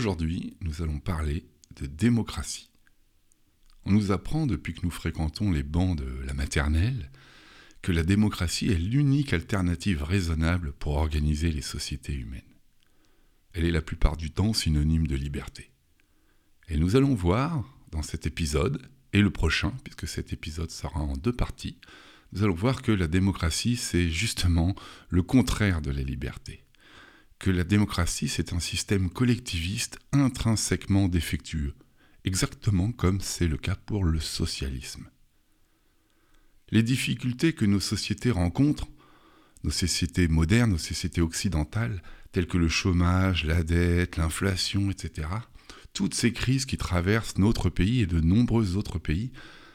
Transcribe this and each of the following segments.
Aujourd'hui, nous allons parler de démocratie. On nous apprend depuis que nous fréquentons les bancs de la maternelle que la démocratie est l'unique alternative raisonnable pour organiser les sociétés humaines. Elle est la plupart du temps synonyme de liberté. Et nous allons voir dans cet épisode, et le prochain, puisque cet épisode sera en deux parties, nous allons voir que la démocratie, c'est justement le contraire de la liberté. Que la démocratie, c'est un système collectiviste intrinsèquement défectueux, exactement comme c'est le cas pour le socialisme. Les difficultés que nos sociétés rencontrent, nos sociétés modernes, nos sociétés occidentales, telles que le chômage, la dette, l'inflation, etc., toutes ces crises qui traversent notre pays et de nombreux autres pays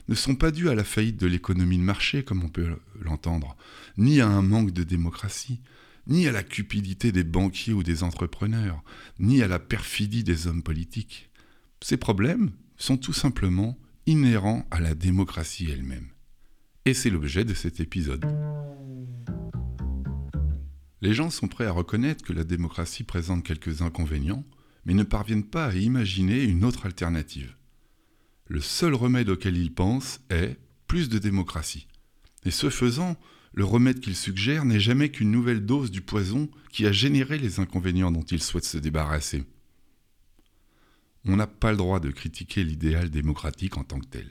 ne sont pas dues à la faillite de l'économie de marché, comme on peut l'entendre, ni à un manque de démocratie, ni à la cupidité des banquiers ou des entrepreneurs, ni à la perfidie des hommes politiques. Ces problèmes sont tout simplement inhérents à la démocratie elle-même. Et c'est l'objet de cet épisode. Les gens sont prêts à reconnaître que la démocratie présente quelques inconvénients, mais ne parviennent pas à imaginer une autre alternative. Le seul remède auquel ils pensent est plus de démocratie. Et ce faisant, le remède qu'ils suggèrent n'est jamais qu'une nouvelle dose du poison qui a généré les inconvénients dont ils souhaitent se débarrasser. On n'a pas le droit de critiquer l'idéal démocratique en tant que tel.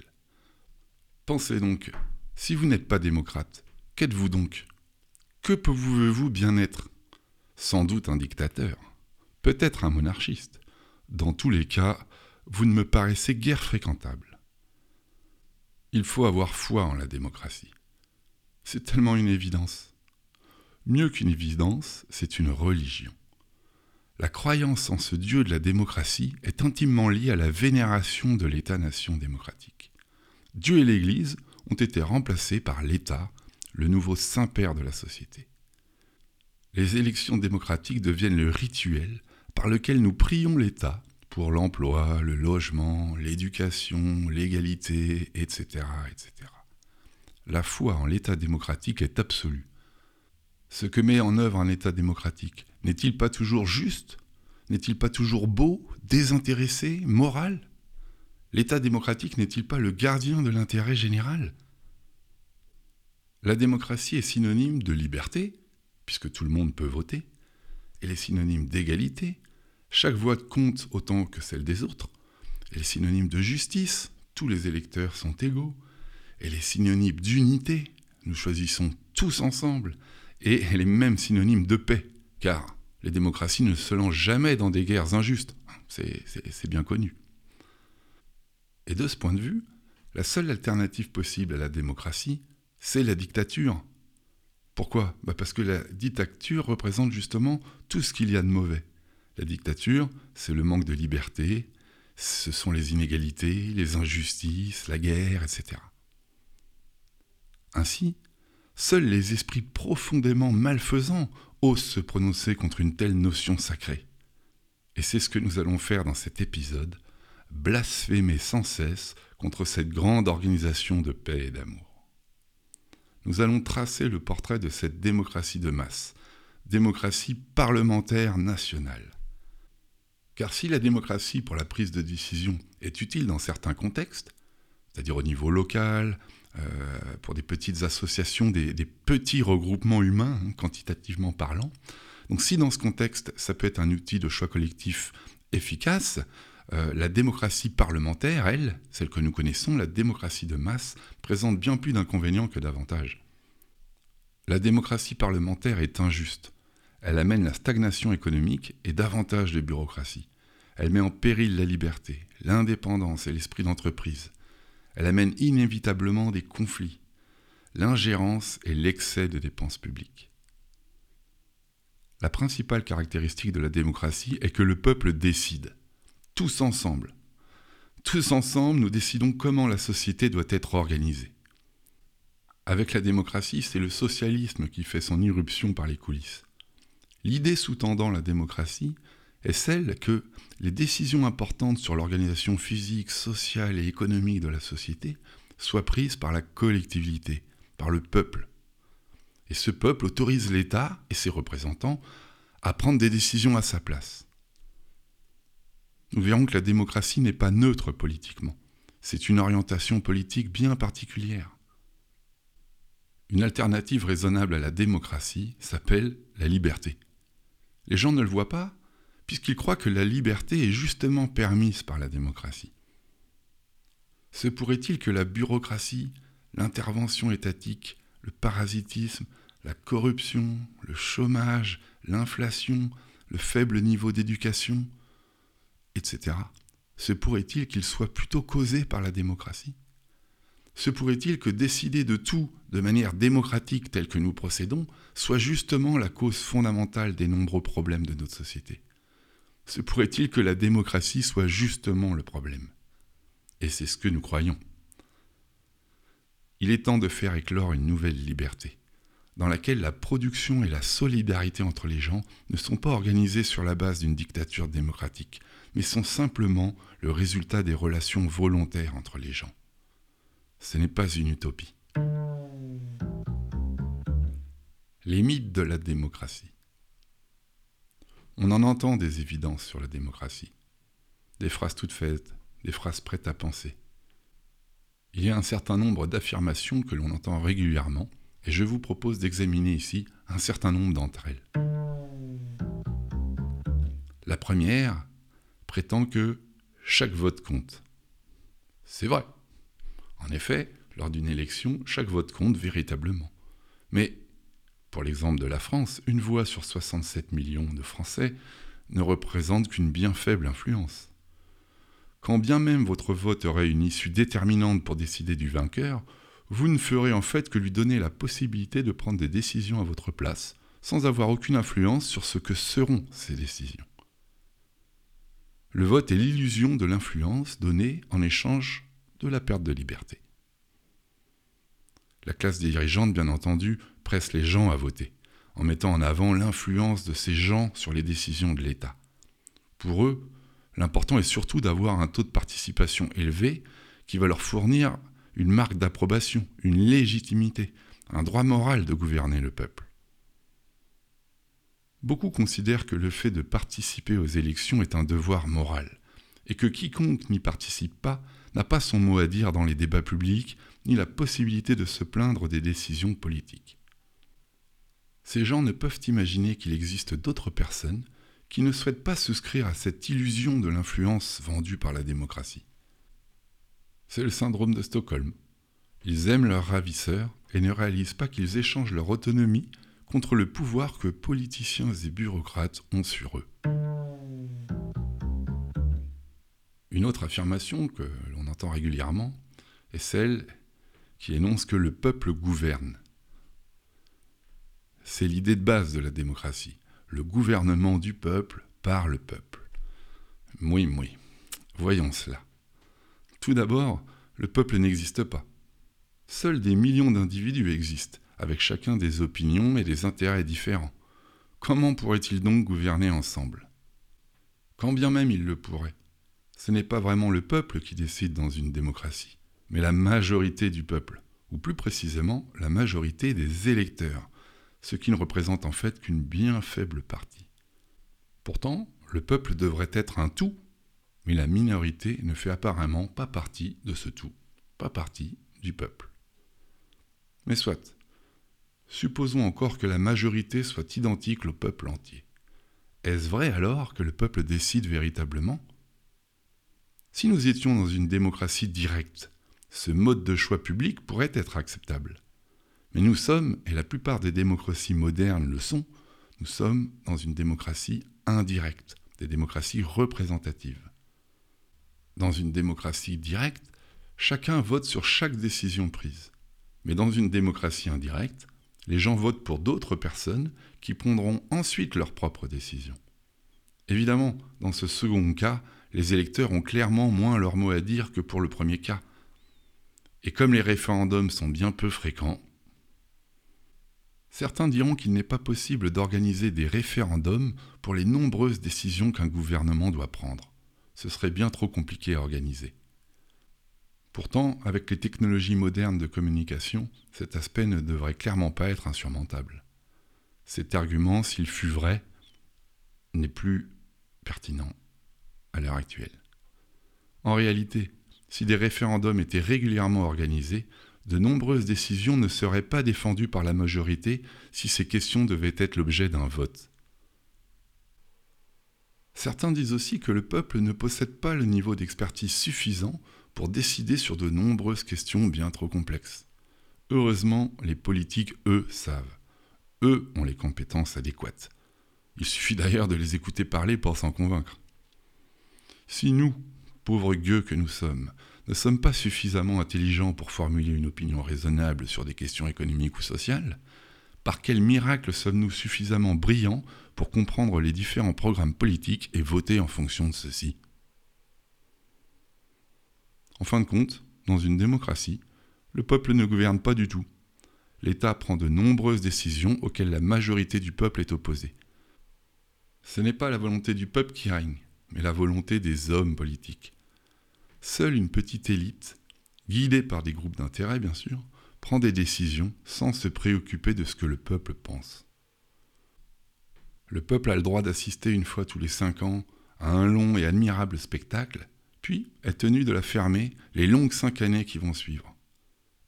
Pensez donc, si vous n'êtes pas démocrate, qu'êtes-vous donc? Que pouvez-vous bien être? Sans doute un dictateur peut-être un monarchiste. Dans tous les cas, vous ne me paraissez guère fréquentable. Il faut avoir foi en la démocratie. C'est tellement une évidence. Mieux qu'une évidence, c'est une religion. La croyance en ce Dieu de la démocratie est intimement liée à la vénération de l'État-nation démocratique. Dieu et l'Église ont été remplacés par l'État, le nouveau saint-père de la société. Les élections démocratiques deviennent le rituel par lequel nous prions l'État pour l'emploi, le logement, l'éducation, l'égalité, etc., etc. La foi en l'État démocratique est absolue. Ce que met en œuvre un État démocratique n'est-il pas toujours juste? N'est-il pas toujours beau, désintéressé, moral? L'État démocratique n'est-il pas le gardien de l'intérêt général? La démocratie est synonyme de liberté, puisque tout le monde peut voter. Elle est synonyme d'égalité, chaque voix compte autant que celle des autres. Elle est synonyme de justice, tous les électeurs sont égaux. Elle est synonyme d'unité, nous choisissons tous ensemble. Et elle est même synonyme de paix, car les démocraties ne se lancent jamais dans des guerres injustes. C'est bien connu. Et de ce point de vue, la seule alternative possible à la démocratie, c'est la dictature. Pourquoi? Bah Parce que la dictature représente justement tout ce qu'il y a de mauvais. La dictature, c'est le manque de liberté, ce sont les inégalités, les injustices, la guerre, etc. Ainsi, seuls les esprits profondément malfaisants osent se prononcer contre une telle notion sacrée. Et c'est ce que nous allons faire dans cet épisode, blasphémer sans cesse contre cette grande organisation de paix et d'amour. Nous allons tracer le portrait de cette démocratie de masse, démocratie parlementaire nationale. Car si la démocratie pour la prise de décision est utile dans certains contextes, c'est-à-dire au niveau local, pour des petites associations, des, petits regroupements humains, hein, quantitativement parlant, donc si dans ce contexte ça peut être un outil de choix collectif efficace, euh, la démocratie parlementaire, elle, celle que nous connaissons, la démocratie de masse, présente bien plus d'inconvénients que d'avantages. La démocratie parlementaire est injuste elle amène la stagnation économique et davantage de bureaucratie. Elle met en péril la liberté, l'indépendance et l'esprit d'entreprise. Elle amène inévitablement des conflits, l'ingérence et l'excès de dépenses publiques. La principale caractéristique de la démocratie est que le peuple décide, tous ensemble. Tous ensemble, nous décidons comment la société doit être organisée. Avec la démocratie, c'est le socialisme qui fait son irruption par les coulisses. L'idée sous-tendant la démocratie est celle que les décisions importantes sur l'organisation physique, sociale et économique de la société soient prises par la collectivité, par le peuple. Et ce peuple autorise l'État et ses représentants à prendre des décisions à sa place. nous verrons que la démocratie n'est pas neutre politiquement. C'est une orientation politique bien particulière. Une alternative raisonnable à la démocratie s'appelle la liberté. Les gens ne le voient pas puisqu'ils croient que la liberté est justement permise par la démocratie. Se pourrait-il que la bureaucratie, l'intervention étatique, le parasitisme, la corruption, le chômage, l'inflation, le faible niveau d'éducation, etc., se pourrait-il qu'ils soient plutôt causés par la démocratie? Se pourrait-il que décider de tout de manière démocratique telle que nous procédons soit justement la cause fondamentale des nombreux problèmes de notre société? Se pourrait-il que la démocratie soit justement le problème? Et c'est ce que nous croyons. Il est temps de faire éclore une nouvelle liberté dans laquelle la production et la solidarité entre les gens ne sont pas organisées sur la base d'une dictature démocratique, mais sont simplement le résultat des relations volontaires entre les gens. Ce n'est pas une utopie. Les mythes de la démocratie. On en entend des évidences sur la démocratie, des phrases toutes faites, des phrases prêtes à penser. Il y a un certain nombre d'affirmations que l'on entend régulièrement, et je vous propose d'examiner ici un certain nombre d'entre elles. La première prétend que chaque vote compte. C'est vrai. En effet, lors d'une élection, chaque vote compte véritablement. Mais, pour l'exemple de la France, une voix sur 67 millions de Français ne représente qu'une bien faible influence. Quand bien même votre vote aurait une issue déterminante pour décider du vainqueur, vous ne ferez en fait que lui donner la possibilité de prendre des décisions à votre place, sans avoir aucune influence sur ce que seront ces décisions. Le vote est l'illusion de l'influence donnée en échange de la perte de liberté. La classe dirigeante, bien entendu, presse les gens à voter, en mettant en avant l'influence de ces gens sur les décisions de l'État. Pour eux, l'important est surtout d'avoir un taux de participation élevé qui va leur fournir une marque d'approbation, une légitimité, un droit moral de gouverner le peuple. Beaucoup considèrent que le fait de participer aux élections est un devoir moral, et que quiconque n'y participe pas n'a pas son mot à dire dans les débats publics, ni la possibilité de se plaindre des décisions politiques. Ces gens ne peuvent imaginer qu'il existe d'autres personnes qui ne souhaitent pas souscrire à cette illusion de l'influence vendue par la démocratie. C'est le syndrome de Stockholm. Ils aiment leurs ravisseurs et ne réalisent pas qu'ils échangent leur autonomie contre le pouvoir que politiciens et bureaucrates ont sur eux. Une autre affirmation que l'on entend régulièrement est celle qui énonce que le peuple gouverne. C'est l'idée de base de la démocratie, le gouvernement du peuple par le peuple. Oui, oui, voyons cela. Tout d'abord, le peuple n'existe pas. Seuls des millions d'individus existent, avec chacun des opinions et des intérêts différents. Comment pourraient-ils donc gouverner ensemble? Quand bien même ils le pourraient, ce n'est pas vraiment le peuple qui décide dans une démocratie, mais la majorité du peuple, ou plus précisément la majorité des électeurs, ce qui ne représente en fait qu'une bien faible partie. Pourtant, le peuple devrait être un tout mais la minorité ne fait apparemment pas partie de ce tout, pas partie du peuple. Mais soit, supposons encore que la majorité soit identique au peuple entier. Est-ce vrai alors que le peuple décide véritablement? Si nous étions dans une démocratie directe, ce mode de choix public pourrait être acceptable. Mais nous sommes, et la plupart des démocraties modernes le sont, nous sommes dans une démocratie indirecte, des démocraties représentatives. Dans une démocratie directe, chacun vote sur chaque décision prise. Mais dans une démocratie indirecte, les gens votent pour d'autres personnes qui prendront ensuite leurs propres décisions. Évidemment, dans ce second cas, les électeurs ont clairement moins leur mot à dire que pour le premier cas. Et comme les référendums sont bien peu fréquents, certains diront qu'il n'est pas possible d'organiser des référendums pour les nombreuses décisions qu'un gouvernement doit prendre ce serait bien trop compliqué à organiser. Pourtant, avec les technologies modernes de communication, cet aspect ne devrait clairement pas être insurmontable. Cet argument, s'il fut vrai, n'est plus pertinent. à l'heure actuelle. En réalité, si des référendums étaient régulièrement organisés, de nombreuses décisions ne seraient pas défendues par la majorité si ces questions devaient être l'objet d'un vote. Certains disent aussi que le peuple ne possède pas le niveau d'expertise suffisant pour décider sur de nombreuses questions bien trop complexes. Heureusement, les politiques, eux, savent. Eux ont les compétences adéquates. Il suffit d'ailleurs de les écouter parler pour s'en convaincre. Si nous, pauvres gueux que nous sommes, ne sommes pas suffisamment intelligents pour formuler une opinion raisonnable sur des questions économiques ou sociales, par quel miracle sommes-nous suffisamment brillants pour comprendre les différents programmes politiques et voter en fonction de ceux-ci? En fin de compte, dans une démocratie, le peuple ne gouverne pas du tout. L'État prend de nombreuses décisions auxquelles la majorité du peuple est opposée. Ce n'est pas la volonté du peuple qui règne, mais la volonté des hommes politiques. Seule une petite élite, guidée par des groupes d'intérêt bien sûr, prend des décisions sans se préoccuper de ce que le peuple pense. Le peuple a le droit d'assister une fois tous les cinq ans à un long et admirable spectacle, puis est tenu de la fermer les longues cinq années qui vont suivre.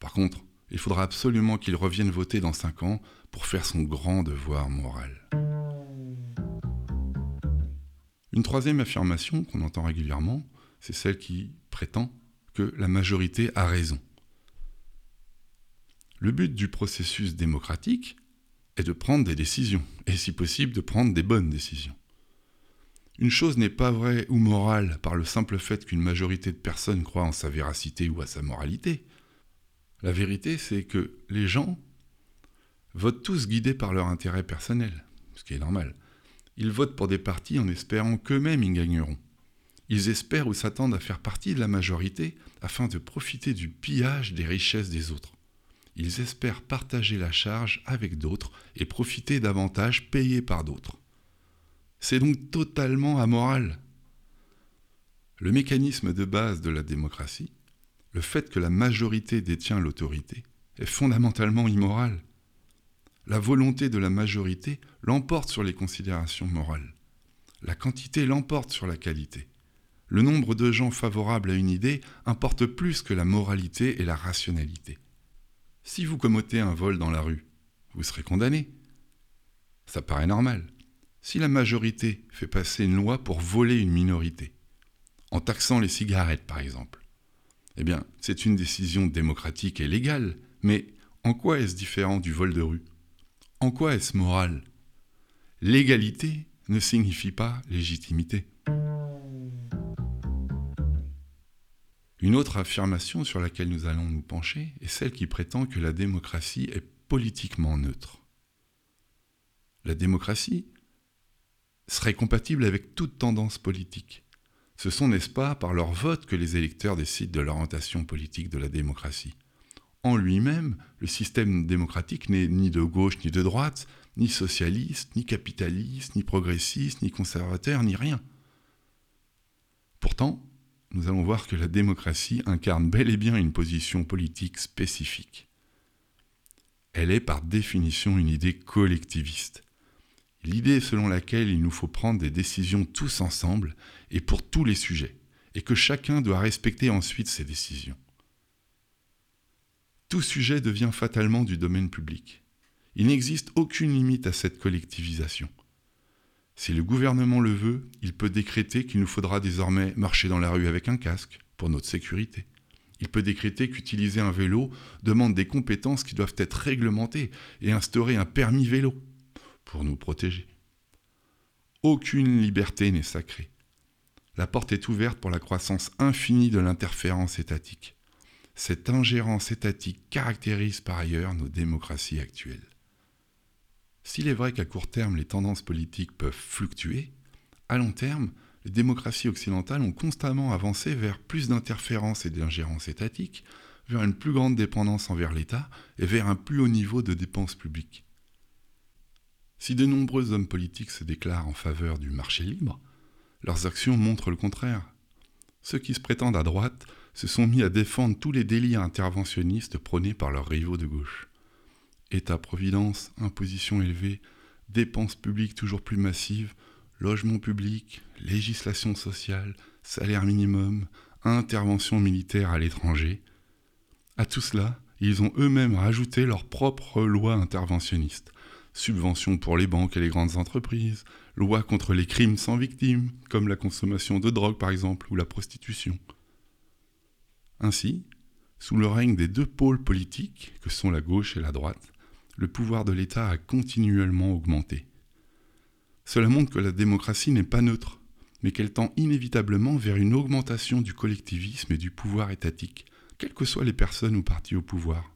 Par contre, il faudra absolument qu'il revienne voter dans cinq ans pour faire son grand devoir moral. Une troisième affirmation qu'on entend régulièrement, c'est celle qui prétend que la majorité a raison. Le but du processus démocratique est de prendre des décisions, et si possible de prendre des bonnes décisions. Une chose n'est pas vraie ou morale par le simple fait qu'une majorité de personnes croient en sa véracité ou à sa moralité. La vérité, c'est que les gens votent tous guidés par leur intérêt personnel, ce qui est normal. Ils votent pour des partis en espérant qu'eux-mêmes y gagneront. Ils espèrent ou s'attendent à faire partie de la majorité afin de profiter du pillage des richesses des autres ils espèrent partager la charge avec d'autres et profiter d'avantages payés par d'autres. C'est donc totalement amoral. Le mécanisme de base de la démocratie, le fait que la majorité détient l'autorité, est fondamentalement immoral. La volonté de la majorité l'emporte sur les considérations morales. La quantité l'emporte sur la qualité. Le nombre de gens favorables à une idée importe plus que la moralité et la rationalité. Si vous commotez un vol dans la rue, vous serez condamné. Ça paraît normal. Si la majorité fait passer une loi pour voler une minorité, en taxant les cigarettes par exemple, eh bien, c'est une décision démocratique et légale, mais en quoi est-ce différent du vol de rue? En quoi est-ce moral? L'égalité ne signifie pas légitimité. Une autre affirmation sur laquelle nous allons nous pencher est celle qui prétend que la démocratie est politiquement neutre. La démocratie serait compatible avec toute tendance politique. Ce sont, n'est-ce pas, par leur vote que les électeurs décident de l'orientation politique de la démocratie. En lui-même, le système démocratique n'est ni de gauche ni de droite, ni socialiste, ni capitaliste, ni progressiste, ni conservateur, ni rien. Pourtant, nous allons voir que la démocratie incarne bel et bien une position politique spécifique. Elle est par définition une idée collectiviste. L'idée selon laquelle il nous faut prendre des décisions tous ensemble et pour tous les sujets, et que chacun doit respecter ensuite ces décisions. Tout sujet devient fatalement du domaine public. Il n'existe aucune limite à cette collectivisation. Si le gouvernement le veut, il peut décréter qu'il nous faudra désormais marcher dans la rue avec un casque pour notre sécurité. Il peut décréter qu'utiliser un vélo demande des compétences qui doivent être réglementées et instaurer un permis vélo pour nous protéger. Aucune liberté n'est sacrée. La porte est ouverte pour la croissance infinie de l'interférence étatique. Cette ingérence étatique caractérise par ailleurs nos démocraties actuelles. S'il est vrai qu'à court terme, les tendances politiques peuvent fluctuer, à long terme, les démocraties occidentales ont constamment avancé vers plus d'interférences et d'ingérences étatiques, vers une plus grande dépendance envers l'État et vers un plus haut niveau de dépenses publiques. Si de nombreux hommes politiques se déclarent en faveur du marché libre, leurs actions montrent le contraire. Ceux qui se prétendent à droite se sont mis à défendre tous les délits interventionnistes prônés par leurs rivaux de gauche. État-providence, imposition élevée, dépenses publiques toujours plus massives, logement public, législation sociale, salaire minimum, intervention militaire à l'étranger. À tout cela, ils ont eux-mêmes rajouté leur propre loi interventionniste. Subventions pour les banques et les grandes entreprises, loi contre les crimes sans victime, comme la consommation de drogue par exemple, ou la prostitution. Ainsi, sous le règne des deux pôles politiques, que sont la gauche et la droite, le pouvoir de l'État a continuellement augmenté. Cela montre que la démocratie n'est pas neutre, mais qu'elle tend inévitablement vers une augmentation du collectivisme et du pouvoir étatique, quelles que soient les personnes ou partis au pouvoir.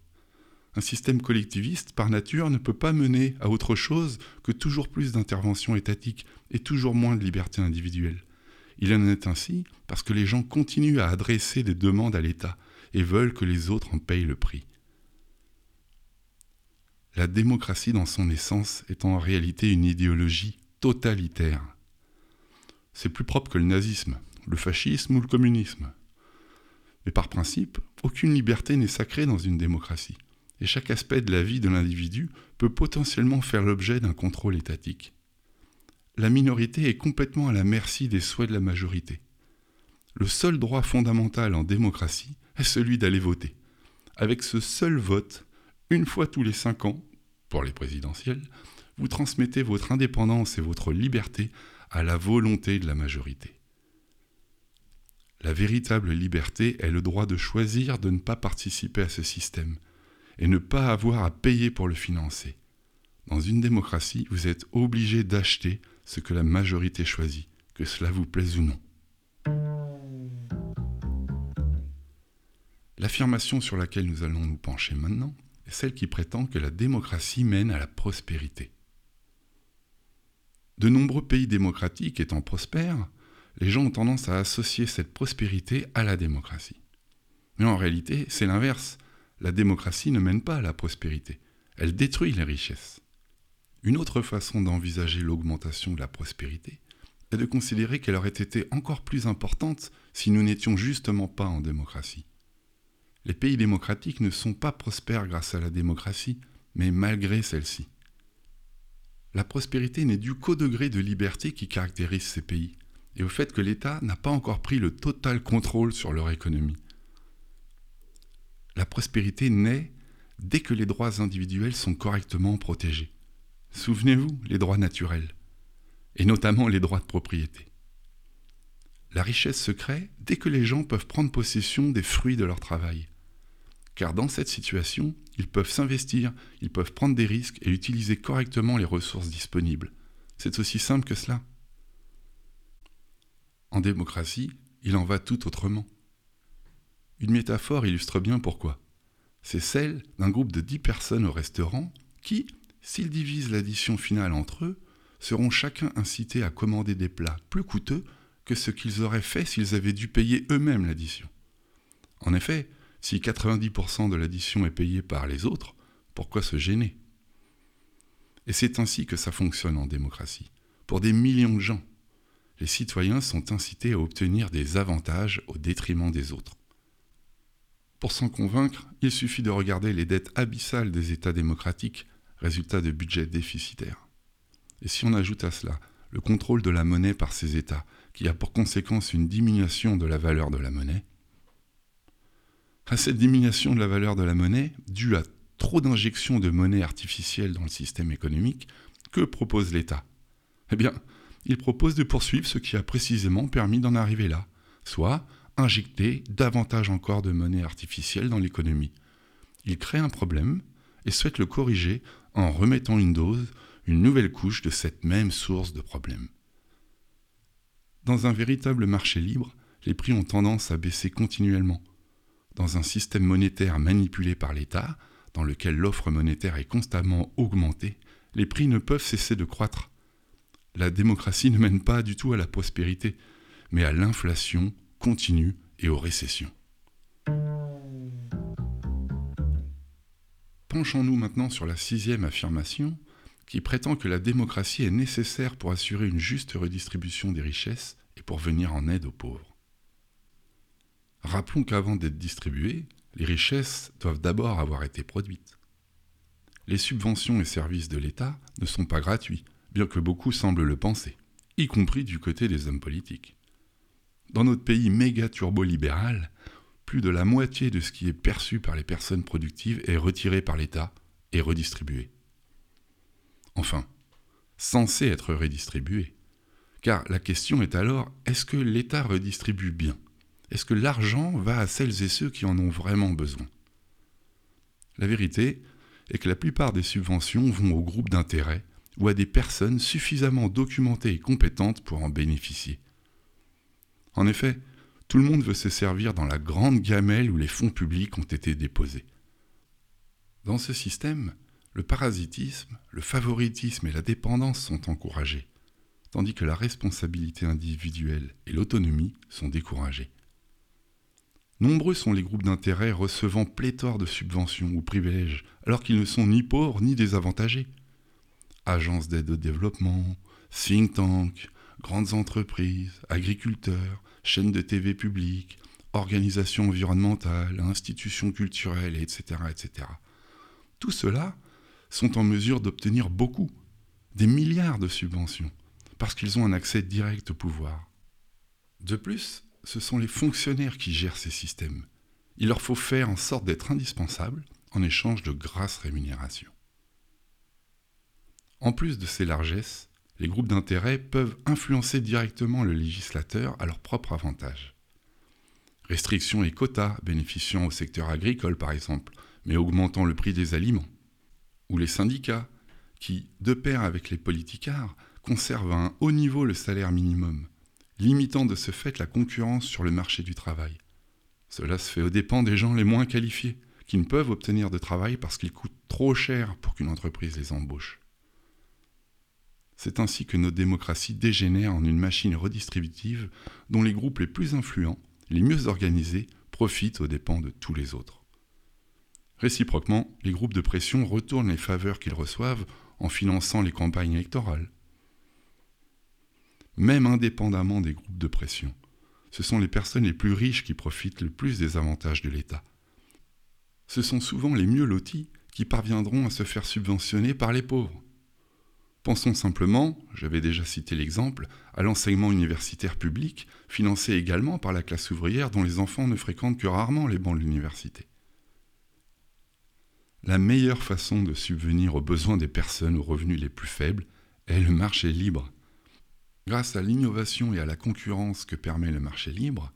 Un système collectiviste, par nature, ne peut pas mener à autre chose que toujours plus d'intervention étatique et toujours moins de liberté individuelle. Il en est ainsi parce que les gens continuent à adresser des demandes à l'État et veulent que les autres en payent le prix. La démocratie dans son essence est en réalité une idéologie totalitaire. C'est plus propre que le nazisme, le fascisme ou le communisme. Mais par principe, aucune liberté n'est sacrée dans une démocratie, et chaque aspect de la vie de l'individu peut potentiellement faire l'objet d'un contrôle étatique. La minorité est complètement à la merci des souhaits de la majorité. Le seul droit fondamental en démocratie est celui d'aller voter. Avec ce seul vote, une fois tous les cinq ans, pour les présidentielles, vous transmettez votre indépendance et votre liberté à la volonté de la majorité. La véritable liberté est le droit de choisir de ne pas participer à ce système et ne pas avoir à payer pour le financer. Dans une démocratie, vous êtes obligé d'acheter ce que la majorité choisit, que cela vous plaise ou non. L'affirmation sur laquelle nous allons nous pencher maintenant celle qui prétend que la démocratie mène à la prospérité. De nombreux pays démocratiques étant prospères, les gens ont tendance à associer cette prospérité à la démocratie. Mais en réalité, c'est l'inverse. La démocratie ne mène pas à la prospérité, elle détruit les richesses. Une autre façon d'envisager l'augmentation de la prospérité est de considérer qu'elle aurait été encore plus importante si nous n'étions justement pas en démocratie. Les pays démocratiques ne sont pas prospères grâce à la démocratie, mais malgré celle-ci. La prospérité n'est due qu'au degré de liberté qui caractérise ces pays et au fait que l'État n'a pas encore pris le total contrôle sur leur économie. La prospérité naît dès que les droits individuels sont correctement protégés. Souvenez-vous, les droits naturels, et notamment les droits de propriété. La richesse se crée dès que les gens peuvent prendre possession des fruits de leur travail. Car dans cette situation, ils peuvent s'investir, ils peuvent prendre des risques et utiliser correctement les ressources disponibles. C'est aussi simple que cela. En démocratie, il en va tout autrement. Une métaphore illustre bien pourquoi. C'est celle d'un groupe de dix personnes au restaurant qui, s'ils divisent l'addition finale entre eux, seront chacun incités à commander des plats plus coûteux que ce qu'ils auraient fait s'ils avaient dû payer eux-mêmes l'addition. En effet, si 90% de l'addition est payée par les autres, pourquoi se gêner? Et c'est ainsi que ça fonctionne en démocratie. Pour des millions de gens, les citoyens sont incités à obtenir des avantages au détriment des autres. Pour s'en convaincre, il suffit de regarder les dettes abyssales des États démocratiques, résultat de budgets déficitaires. Et si on ajoute à cela le contrôle de la monnaie par ces États, qui a pour conséquence une diminution de la valeur de la monnaie, à cette diminution de la valeur de la monnaie, due à trop d'injections de monnaie artificielle dans le système économique, que propose l'État? Eh bien, il propose de poursuivre ce qui a précisément permis d'en arriver là, soit injecter davantage encore de monnaie artificielle dans l'économie. Il crée un problème et souhaite le corriger en remettant une dose, une nouvelle couche de cette même source de problème. Dans un véritable marché libre, les prix ont tendance à baisser continuellement. Dans un système monétaire manipulé par l'État, dans lequel l'offre monétaire est constamment augmentée, les prix ne peuvent cesser de croître. La démocratie ne mène pas du tout à la prospérité, mais à l'inflation continue et aux récessions. Penchons-nous maintenant sur la sixième affirmation, qui prétend que la démocratie est nécessaire pour assurer une juste redistribution des richesses et pour venir en aide aux pauvres. Rappelons qu'avant d'être distribuées, les richesses doivent d'abord avoir été produites. Les subventions et services de l'État ne sont pas gratuits, bien que beaucoup semblent le penser. y compris du côté des hommes politiques. Dans notre pays méga turbo-libéral, plus de la moitié de ce qui est perçu par les personnes productives est retiré par l'État et redistribué. Enfin, censé être redistribué. Car la question est alors, est-ce que l'État redistribue bien? Est-ce que l'argent va à celles et ceux qui en ont vraiment besoin? La vérité est que la plupart des subventions vont aux groupes d'intérêt ou à des personnes suffisamment documentées et compétentes pour en bénéficier. En effet, tout le monde veut se servir dans la grande gamelle où les fonds publics ont été déposés. Dans ce système, le parasitisme, le favoritisme et la dépendance sont encouragés, tandis que la responsabilité individuelle et l'autonomie sont découragées. Nombreux sont les groupes d'intérêt recevant pléthore de subventions ou privilèges, alors qu'ils ne sont ni pauvres ni désavantagés. Agences d'aide au développement, think tanks, grandes entreprises, agriculteurs, chaînes de TV publiques, organisations environnementales, institutions culturelles, etc., etc. Tout cela sont en mesure d'obtenir beaucoup, des milliards de subventions, parce qu'ils ont un accès direct au pouvoir. De plus, ce sont les fonctionnaires qui gèrent ces systèmes. Il leur faut faire en sorte d'être indispensables en échange de grasses rémunérations. En plus de ces largesses, les groupes d'intérêt peuvent influencer directement le législateur à leur propre avantage. Restrictions et quotas bénéficiant au secteur agricole par exemple, mais augmentant le prix des aliments ou les syndicats, qui, de pair avec les politicards, conservent à un haut niveau le salaire minimum, limitant de ce fait la concurrence sur le marché du travail. Cela se fait aux dépens des gens les moins qualifiés, qui ne peuvent obtenir de travail parce qu'ils coûtent trop cher pour qu'une entreprise les embauche. C'est ainsi que nos démocraties dégénèrent en une machine redistributive dont les groupes les plus influents, les mieux organisés, profitent aux dépens de tous les autres. Réciproquement, les groupes de pression retournent les faveurs qu'ils reçoivent en finançant les campagnes électorales. Même indépendamment des groupes de pression, ce sont les personnes les plus riches qui profitent le plus des avantages de l'État. Ce sont souvent les mieux lotis qui parviendront à se faire subventionner par les pauvres. Pensons simplement, j'avais déjà cité l'exemple, à l'enseignement universitaire public, financé également par la classe ouvrière dont les enfants ne fréquentent que rarement les bancs de l'université. La meilleure façon de subvenir aux besoins des personnes aux revenus les plus faibles est le marché libre. Grâce à l'innovation et à la concurrence que permet le marché libre,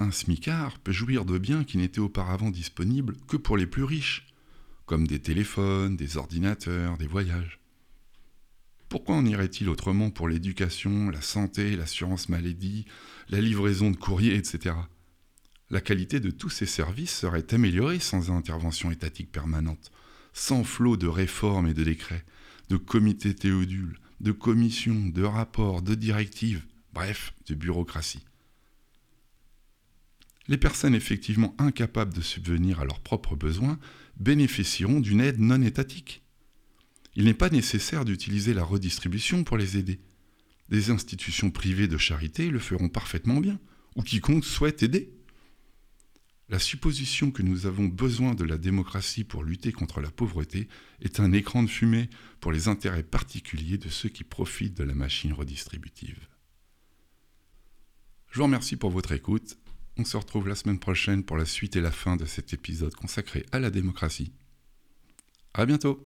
un smicard peut jouir de biens qui n'étaient auparavant disponibles que pour les plus riches, comme des téléphones, des ordinateurs, des voyages. Pourquoi en irait-il autrement pour l'éducation, la santé, l'assurance maladie, la livraison de courrier, etc la qualité de tous ces services serait améliorée sans intervention étatique permanente, sans flot de réformes et de décrets, de comités théodules, de commissions, de rapports, de directives, bref, de bureaucratie. Les personnes effectivement incapables de subvenir à leurs propres besoins bénéficieront d'une aide non étatique. Il n'est pas nécessaire d'utiliser la redistribution pour les aider. Des institutions privées de charité le feront parfaitement bien, ou quiconque souhaite aider. La supposition que nous avons besoin de la démocratie pour lutter contre la pauvreté est un écran de fumée pour les intérêts particuliers de ceux qui profitent de la machine redistributive. Je vous remercie pour votre écoute. On se retrouve la semaine prochaine pour la suite et la fin de cet épisode consacré à la démocratie. À bientôt!